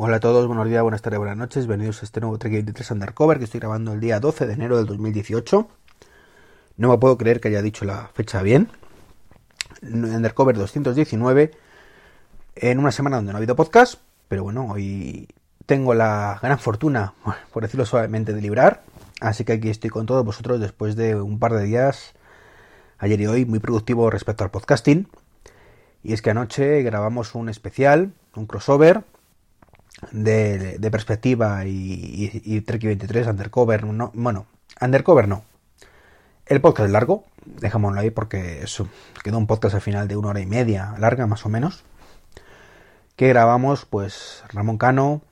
Hola a todos, buenos días, buenas tardes, buenas noches. Bienvenidos a este nuevo Trek 23 Undercover que estoy grabando el día 12 de enero del 2018. No me puedo creer que haya dicho la fecha bien. Undercover 219 en una semana donde no ha habido podcast, pero bueno, hoy tengo la gran fortuna, por decirlo suavemente, de librar. Así que aquí estoy con todos vosotros después de un par de días, ayer y hoy, muy productivo respecto al podcasting. Y es que anoche grabamos un especial, un crossover de, perspectiva y, y, Trek 23, Undercover, no, bueno, Undercover no. El podcast es largo, dejémoslo ahí porque eso, quedó un podcast al final de una hora y media, larga más o menos. Que grabamos, pues, Ramón Cano,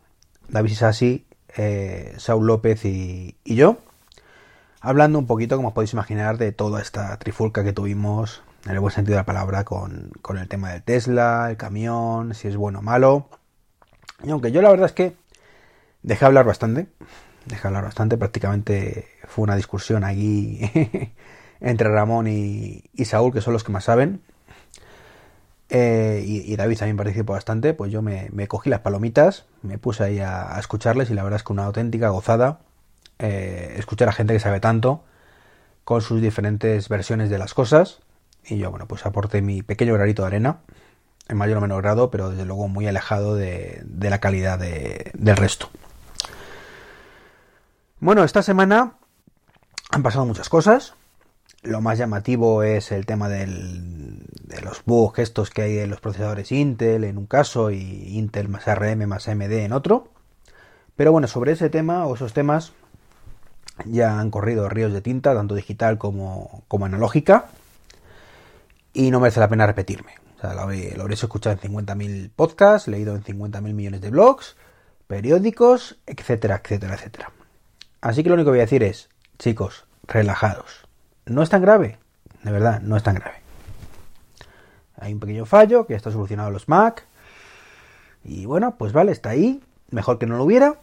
David Sassi, eh, Saúl López y, y, yo, hablando un poquito, como os podéis imaginar, de toda esta trifulca que tuvimos, en el buen sentido de la palabra, con, con el tema del Tesla, el camión, si es bueno o malo y aunque yo la verdad es que dejé hablar bastante, dejé hablar bastante, prácticamente fue una discusión aquí entre Ramón y, Saúl, que son los que más saben. Eh, y, David también participó bastante, pues yo me, cogí las palomitas, me puse ahí a, escucharles y la verdad es que una auténtica gozada eh, escuchar a gente que sabe tanto con sus diferentes versiones de las cosas. Y yo, bueno, pues aporté mi pequeño granito de arena en mayor o menor grado, pero desde luego muy alejado de, la calidad del resto. Bueno, esta semana han pasado muchas cosas. Lo más llamativo es el tema de los bugs estos que hay en los procesadores Intel en un caso y Intel más ARM más AMD en otro. Pero bueno, sobre ese tema o esos temas ya han corrido ríos de tinta, tanto digital como, como analógica. Y no merece la pena repetirme. O sea, lo, habréis escuchado en 50.000 podcasts, leído en 50.000 millones de blogs, periódicos, etcétera, etcétera, etcétera. Así que lo único que voy a decir es, chicos, relajados. No es tan grave, de verdad, no es tan grave. Hay un pequeño fallo que está solucionado en los Mac. Y bueno, pues vale, está ahí. Mejor que no lo hubiera.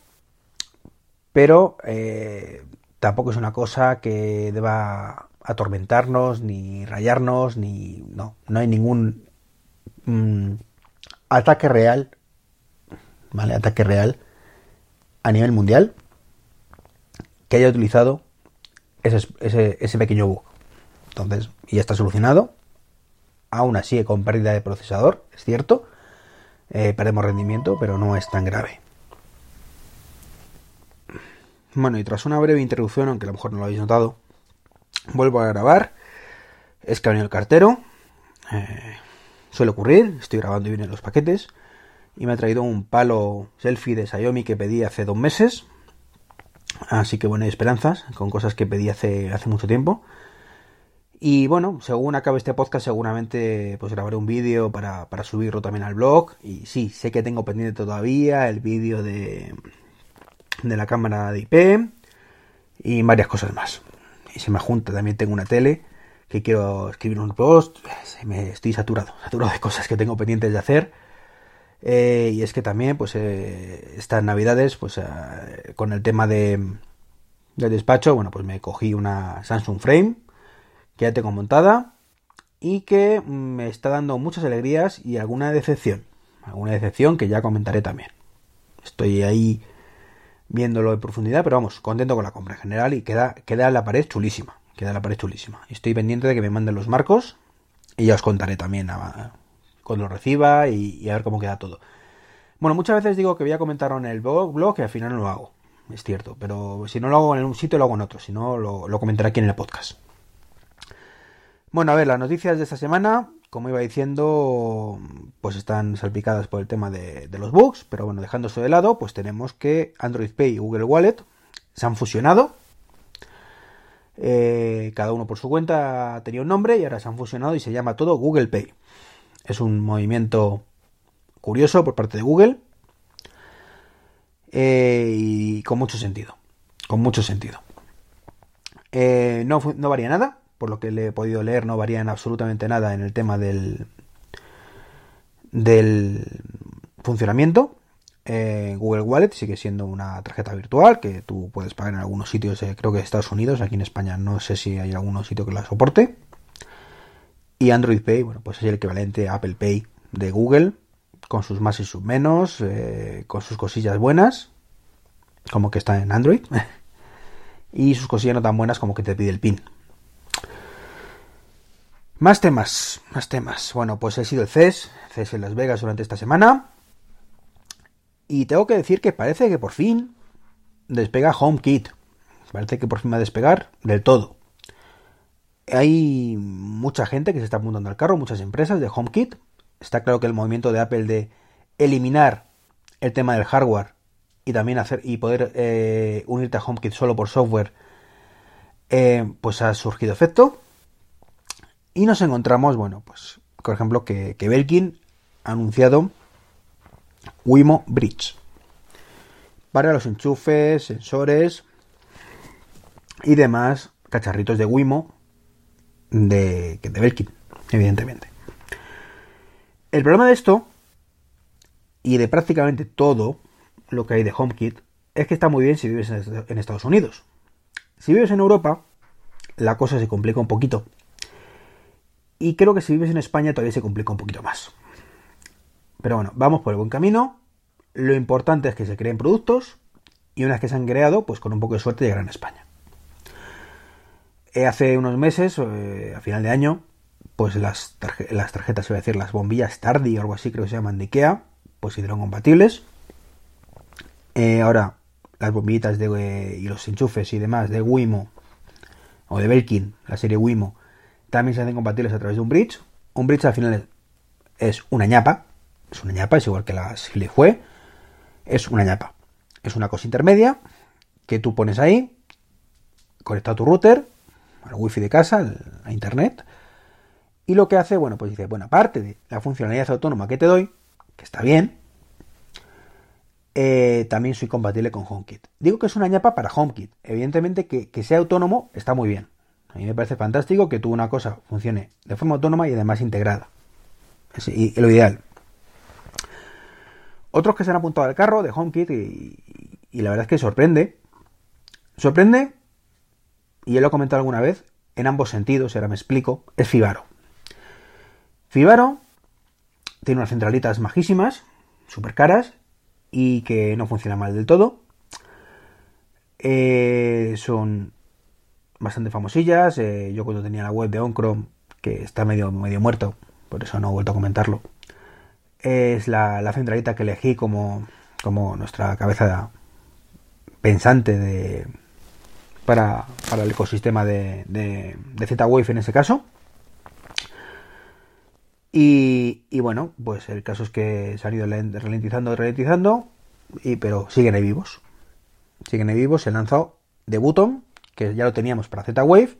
Pero eh, tampoco es una cosa que deba atormentarnos, ni rayarnos, ni. No, no hay ningún Mm, ataque real, ¿vale? Ataque real a nivel mundial que haya utilizado ese, pequeño bug. Entonces, ya está solucionado. Aún así, con pérdida de procesador, es cierto. Eh, perdemos rendimiento, pero no es tan grave. Bueno, y tras una breve introducción, aunque a lo mejor no lo habéis notado, vuelvo a grabar. Es que el cartero. Eh, Suele ocurrir, estoy grabando y vienen los paquetes. Y me ha traído un palo selfie de Xiaomi que pedí hace dos meses. Así que bueno, hay esperanzas con cosas que pedí hace, hace mucho tiempo. Y bueno, según acabe este podcast, seguramente pues grabaré un vídeo para, para subirlo también al blog. Y sí, sé que tengo pendiente todavía el vídeo de, de la cámara de IP y varias cosas más. Y se me junta, también tengo una tele que quiero escribir un post, me estoy saturado, saturado de cosas que tengo pendientes de hacer. Eh, y es que también, pues, eh, estas navidades, pues, eh, con el tema de, del despacho, bueno, pues me cogí una Samsung Frame, que ya tengo montada, y que me está dando muchas alegrías y alguna decepción. Alguna decepción que ya comentaré también. Estoy ahí viéndolo en profundidad, pero vamos, contento con la compra en general y queda, queda la pared chulísima. Queda la pared chulísima. Estoy pendiente de que me manden los marcos y ya os contaré también cuando lo reciba y, a ver cómo queda todo. Bueno, muchas veces digo que voy a comentar en el blog, blog y al final no lo hago. Es cierto, pero si no lo hago en un sitio, lo hago en otro. Si no, lo, comentaré aquí en el podcast. Bueno, a ver, las noticias de esta semana, como iba diciendo, pues están salpicadas por el tema de, de los bugs, pero bueno, dejando eso de lado, pues tenemos que Android Pay y Google Wallet se han fusionado eh, cada uno por su cuenta tenía un nombre y ahora se han fusionado y se llama todo Google Pay. Es un movimiento curioso por parte de Google eh, y con mucho sentido. Con mucho sentido. Eh, no, no varía nada, por lo que le he podido leer, no varía en absolutamente nada en el tema del, del funcionamiento. Google Wallet sigue siendo una tarjeta virtual que tú puedes pagar en algunos sitios, creo que de Estados Unidos, aquí en España no sé si hay algún sitio que la soporte. Y Android Pay, bueno, pues es el equivalente a Apple Pay de Google, con sus más y sus menos, eh, con sus cosillas buenas, como que está en Android, y sus cosillas no tan buenas como que te pide el pin. Más temas, más temas. Bueno, pues he sido el CES, CES en Las Vegas durante esta semana. Y tengo que decir que parece que por fin despega HomeKit. Parece que por fin va a despegar del todo. Hay mucha gente que se está apuntando al carro, muchas empresas de HomeKit. Está claro que el movimiento de Apple de eliminar el tema del hardware y también hacer y poder eh, unirte a HomeKit solo por software, eh, pues ha surgido efecto. Y nos encontramos, bueno, pues, por ejemplo, que, que Belkin ha anunciado Wimo Bridge para los enchufes, sensores y demás cacharritos de Wimo de, de Belkin, evidentemente. El problema de esto y de prácticamente todo lo que hay de HomeKit es que está muy bien si vives en Estados Unidos. Si vives en Europa, la cosa se complica un poquito y creo que si vives en España todavía se complica un poquito más. Pero bueno, vamos por el buen camino. Lo importante es que se creen productos y una vez que se han creado, pues con un poco de suerte llegarán a España. Eh, hace unos meses, eh, a final de año, pues las, las tarjetas, iba a decir, las bombillas Tardy o algo así, creo que se llaman de Ikea, pues hicieron compatibles. Eh, ahora, las bombillitas de, y los enchufes y demás de Wimo o de Belkin, la serie Wimo, también se hacen compatibles a través de un bridge. Un bridge al final es una ñapa, es una ñapa, es igual que la Sile fue, es una ñapa. Es una cosa intermedia que tú pones ahí, conecta a tu router, al wifi de casa, a internet, y lo que hace, bueno, pues dice, bueno, aparte de la funcionalidad autónoma que te doy, que está bien, eh, también soy compatible con HomeKit. Digo que es una ñapa para HomeKit. Evidentemente que, que sea autónomo está muy bien. A mí me parece fantástico que tú una cosa funcione de forma autónoma y además integrada. Es lo ideal. Otros que se han apuntado al carro de HomeKit y, y la verdad es que sorprende. Sorprende, y él lo he comentado alguna vez, en ambos sentidos, y ahora me explico, es Fibaro. Fibaro tiene unas centralitas majísimas, súper caras, y que no funcionan mal del todo. Eh, son bastante famosillas. Eh, yo cuando tenía la web de OnChrome, que está medio, medio muerto, por eso no he vuelto a comentarlo, es la, centralita que elegí como, como nuestra cabeza pensante de, para, para el ecosistema de, de, Z-Wave en ese caso. Y, y, bueno, pues el caso es que se han ido ralentizando, ralentizando, y, pero siguen ahí vivos. Siguen ahí vivos, se lanzado de Button, que ya lo teníamos para Z-Wave.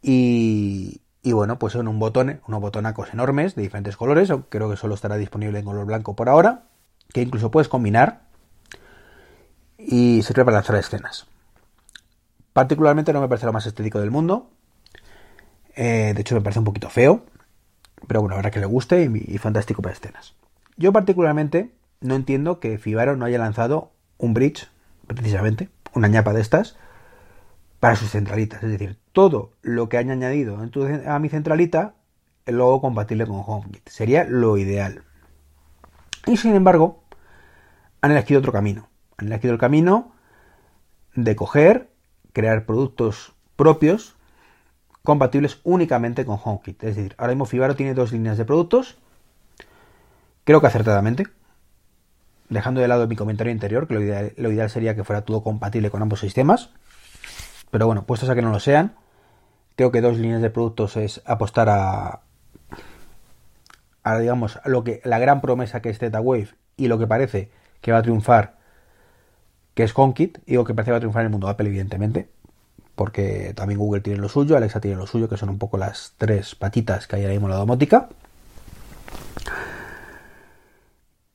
Y, y, bueno, pues son un botón, unos botonacos enormes de diferentes colores. Creo que solo estará disponible en color blanco por ahora. Que incluso puedes combinar. Y sirve para lanzar escenas. Particularmente no me parece lo más estético del mundo. Eh, de hecho, me parece un poquito feo. Pero bueno, habrá que le guste y, y fantástico para escenas. Yo particularmente no entiendo que Fibaro no haya lanzado un bridge, precisamente, una ñapa de estas, para sus centralitas. Es decir, todo lo que han añadido a mi centralita, luego compatible con HomeKit. Sería lo ideal. Y sin embargo, han elegido otro camino. Han elegido el camino de coger, crear productos propios compatibles únicamente con HomeKit. Es decir, ahora mismo Fibaro tiene dos líneas de productos. Creo que acertadamente. Dejando de lado mi comentario anterior, que lo ideal, lo ideal sería que fuera todo compatible con ambos sistemas. Pero bueno, puestos a que no lo sean, creo que dos líneas de productos es apostar a, a digamos, lo que la gran promesa que es Z-Wave y lo que parece que va a triunfar, que es HomeKit, y lo que parece que va a triunfar en el mundo Apple, evidentemente, porque también Google tiene lo suyo, Alexa tiene lo suyo, que son un poco las tres patitas que hay ahora mismo en la domótica.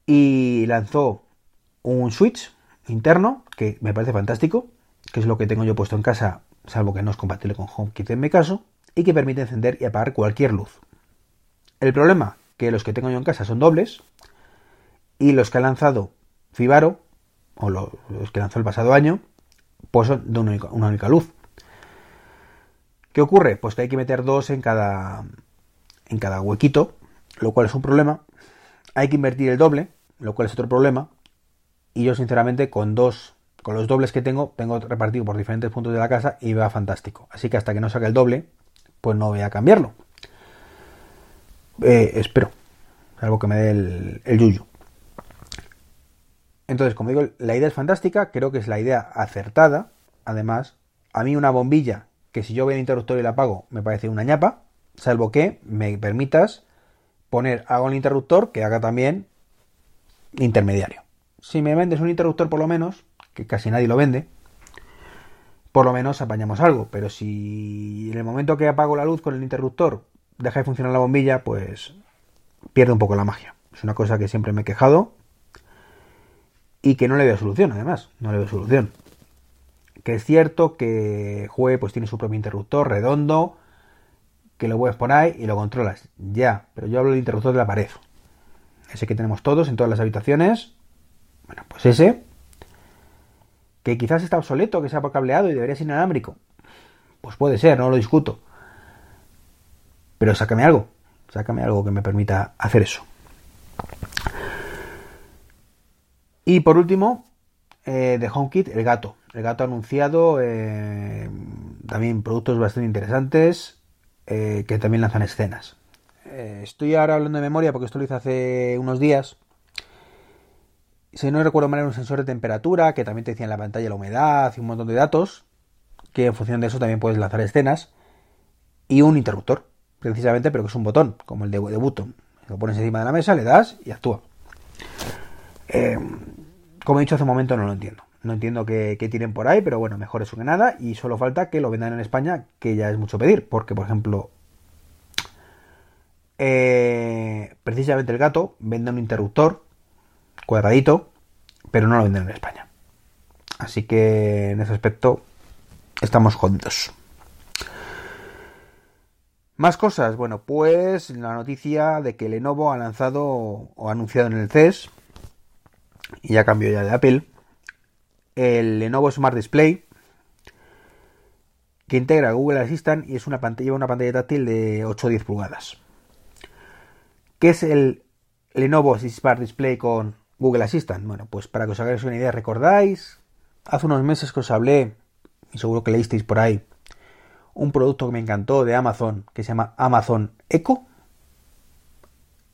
Y lanzó un switch interno que me parece fantástico, que es lo que tengo yo puesto en casa, salvo que no es compatible con HomeKit en mi caso, y que permite encender y apagar cualquier luz. El problema, que los que tengo yo en casa son dobles, y los que ha lanzado Fibaro, o los que lanzó el pasado año, pues son de una única, una única luz. ¿Qué ocurre? Pues que hay que meter dos en cada, en cada huequito, lo cual es un problema. hay que invertir el doble, lo cual es otro problema. Y yo sinceramente con dos, con los dobles que tengo, tengo repartido por diferentes puntos de la casa y va fantástico. Así que hasta que no saque el doble, pues no voy a cambiarlo. Eh, espero, algo que me dé el, el yuyu. Entonces, como digo, la idea es fantástica, creo que es la idea acertada. Además, a mí una bombilla que si yo voy al interruptor y la apago me parece una ñapa, salvo que me permitas poner hago el interruptor que haga también intermediario. Si me vendes un interruptor por lo menos, que casi nadie lo vende, por lo menos apañamos algo. Pero si en el momento que apago la luz con el interruptor deja de funcionar la bombilla, pues pierde un poco la magia. Es una cosa que siempre me he quejado y que no le veo solución, además, no le veo solución. Que es cierto que Jue pues tiene su propio interruptor redondo, que lo puedes por ahí y lo controlas. Ya, pero yo hablo del interruptor de la pared. Ese que tenemos todos en todas las habitaciones. Bueno, pues ese. Que quizás está obsoleto, que sea por cableado y debería ser inalámbrico. Pues puede ser, no lo discuto. Pero sácame algo. Sácame algo que me permita hacer eso. Y por último, eh, de HomeKit, el gato. El gato anunciado eh, también productos bastante interesantes eh, que también lanzan escenas. estoy ahora hablando de memoria porque esto lo hice hace unos días. Si no recuerdo mal, era un sensor de temperatura que también te decía en la pantalla la humedad y un montón de datos. Que en función de eso también puedes lanzar escenas. Y un interruptor, precisamente, pero que es un botón, como el de, de button. Lo pones encima de la mesa, le das y actúa. Eh, como he dicho hace un momento, no lo entiendo. No entiendo qué, tienen por ahí, pero bueno, mejor eso que nada. Y solo falta que lo vendan en España, que ya es mucho pedir. Porque, por ejemplo, eh, precisamente el gato vende un interruptor cuadradito, pero no lo venden en España. Así que en ese aspecto estamos jodidos. Más cosas, bueno, pues la noticia de que Lenovo ha lanzado o ha anunciado en el CES y ya cambió ya de Apple, el Lenovo Smart Display, que integra Google Assistant y es una pantalla, una pantalla táctil de 8 o 10 pulgadas. ¿Qué es el Lenovo Smart Display con Google Assistant? Bueno, pues para que os hagáis una idea, ¿recordáis? Hace unos meses que os hablé, y seguro que leísteis por ahí, un producto que me encantó de Amazon, que se llama Amazon Echo.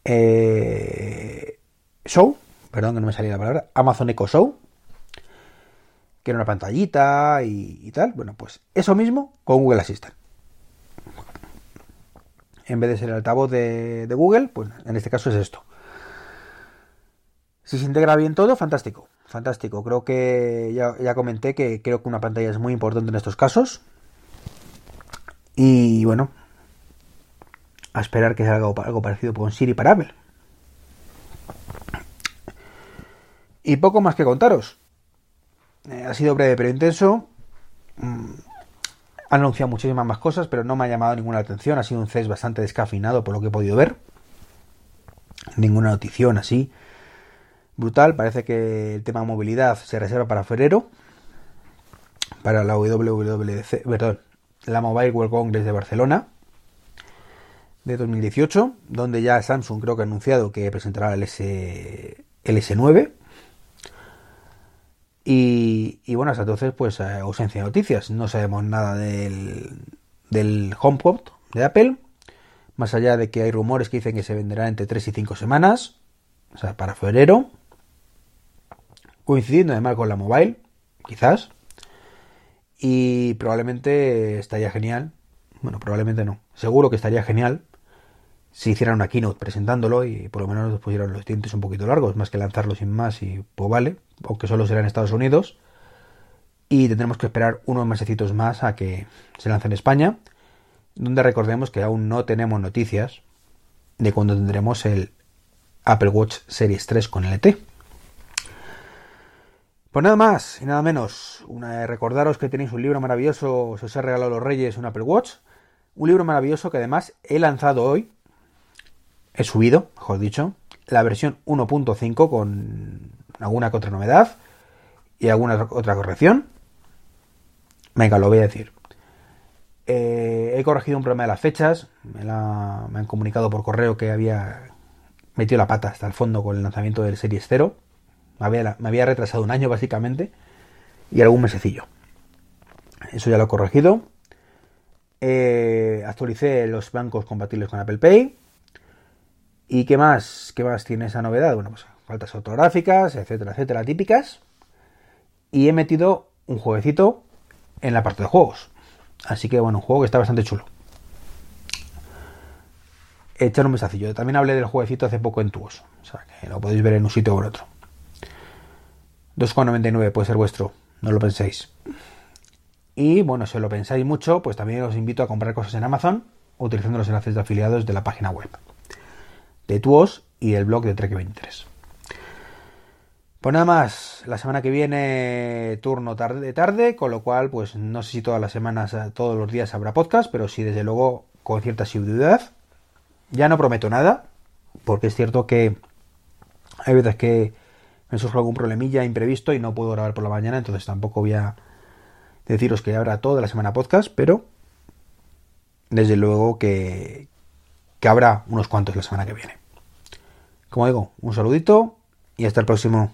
Eh, Show, perdón que no me salía la palabra, Amazon Echo Show, que era una pantallita y, tal. Bueno, pues eso mismo con Google Assistant. En vez de ser el altavoz de, Google, pues en este caso es esto. Si se integra bien todo, fantástico. Fantástico. Creo que ya, ya comenté que creo que una pantalla es muy importante en estos casos. Y bueno, a esperar que salga algo, algo parecido con Siri para Apple. Y poco más que contaros. Eh, ha sido breve pero intenso. Mm, ha anunciado muchísimas más cosas, pero no me ha llamado ninguna atención. Ha sido un CES bastante descafinado por lo que he podido ver. Ninguna notición así. Brutal. Parece que el tema movilidad se reserva para febrero. Para la WWDC, perdón, la Mobile World Congress de Barcelona de 2018, donde ya Samsung creo que ha anunciado que presentará el, S, el S9 y, bueno, hasta entonces, pues eh, ausencia de noticias. No sabemos nada del, del HomePod de Apple. Más allá de que hay rumores que dicen que se venderá entre 3 y 5 semanas. O sea, para febrero. Coincidiendo además con la mobile, quizás. Y probablemente estaría genial. Bueno, probablemente no. Seguro que estaría genial si hicieran una keynote presentándolo y por lo menos nos pusieran los dientes un poquito largos, más que lanzarlo sin más y pues vale, aunque solo será en Estados Unidos. Y tendremos que esperar unos mesecitos más a que se lance en España, donde recordemos que aún no tenemos noticias de cuándo tendremos el Apple Watch Series 3 con LT. Pues nada más y nada menos. Una, recordaros que tenéis un libro maravilloso, se os ha regalado los Reyes, un Apple Watch. Un libro maravilloso que además he lanzado hoy, he subido, mejor dicho, la versión 1.5 con alguna que otra novedad y alguna otra corrección. Venga, lo voy a decir. Eh, he corregido un problema de las fechas. Me, han comunicado por correo que había metió la pata hasta el fondo con el lanzamiento del Series 0. Me había, me había retrasado un año básicamente y algún mesecillo. Eso ya lo he corregido. Eh, actualicé los bancos compatibles con Apple Pay. ¿Y qué más? ¿Qué más tiene esa novedad? Bueno, pues faltas ortográficas, etcétera, etcétera, típicas. Y he metido un jueguecito en la parte de juegos. Así que bueno, un juego que está bastante chulo. Echar un mensajillo. También hablé del jueguecito hace poco en Tuos. O sea que lo podéis ver en un sitio o en otro. 2,99 puede ser vuestro. No lo penséis. Y bueno, si lo pensáis mucho, pues también os invito a comprar cosas en Amazon utilizando los enlaces de afiliados de la página web de Tuos y el blog de Trek 23. Pues nada más, la semana que viene turno tarde tarde, con lo cual pues no sé si todas las semanas, todos los días habrá podcast, pero sí desde luego con cierta asiduidad. Ya no prometo nada, porque es cierto que hay veces que me surge algún problemilla imprevisto y no puedo grabar por la mañana, entonces tampoco voy a deciros que habrá toda la semana podcast, pero desde luego que, que habrá unos cuantos la semana que viene. Como digo, un saludito y hasta el próximo.